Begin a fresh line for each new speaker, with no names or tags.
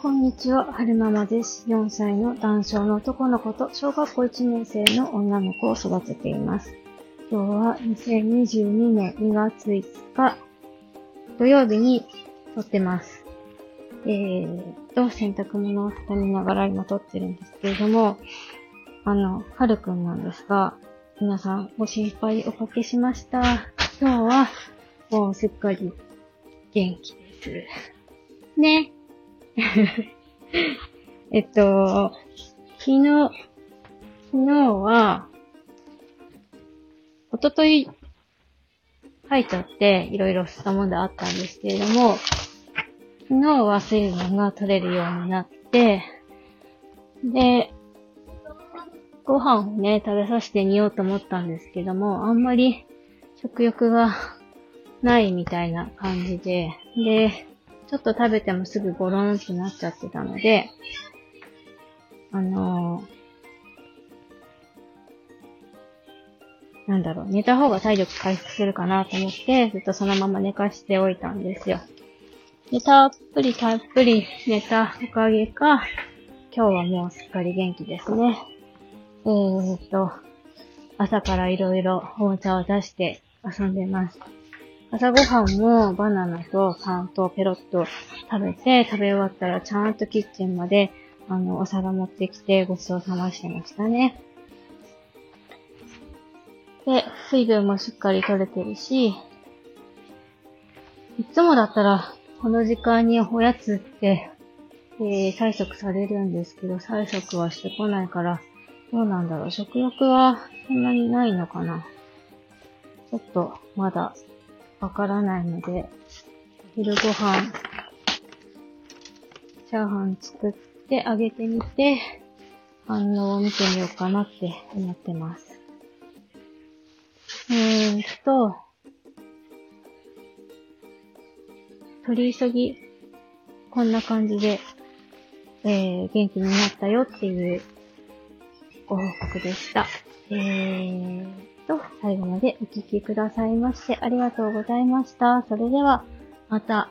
こんにちは、はるままです。4歳の男性の男の子と小学校1年生の女の子を育てています。今日は2022年2月5日土曜日に撮ってます。えーと、洗濯物を畳みながら今撮ってるんですけれども、あの、はるくんなんですが、皆さんご心配おかけしました。今日はもうすっかり元気です。ね。えっと、昨日、昨日は、おととい、吐いちゃって、いろいろしたもんであったんですけれども、昨日は水分が取れるようになって、で、ご飯をね、食べさせてみようと思ったんですけども、あんまり食欲がないみたいな感じで、で、ちょっと食べてもすぐゴロンってなっちゃってたので、あのー、なんだろう、寝た方が体力回復するかなと思って、ずっとそのまま寝かしておいたんですよ。で、たっぷりたっぷり寝たおかげか、今日はもうすっかり元気ですね。えーっと、朝からいろいろおもちゃを出して遊んでます。朝ごはんもバナナとパンとペロッと食べて、食べ終わったらちゃんとキッチンまで、あの、お皿持ってきてごちそうさましてましたね。で、水分もしっかり取れてるし、いつもだったら、この時間におやつって、えー、催促されるんですけど、催促はしてこないから、どうなんだろう。食欲はそんなにないのかな。ちょっと、まだわからないので、昼ご飯、チャーハン作ってあげてみて、反応を見てみようかなって思ってます。えーっと、取り急ぎ、こんな感じで、えー、元気になったよっていうご報告でした。えーと最後までお聴きくださいましてありがとうございました。それでは、また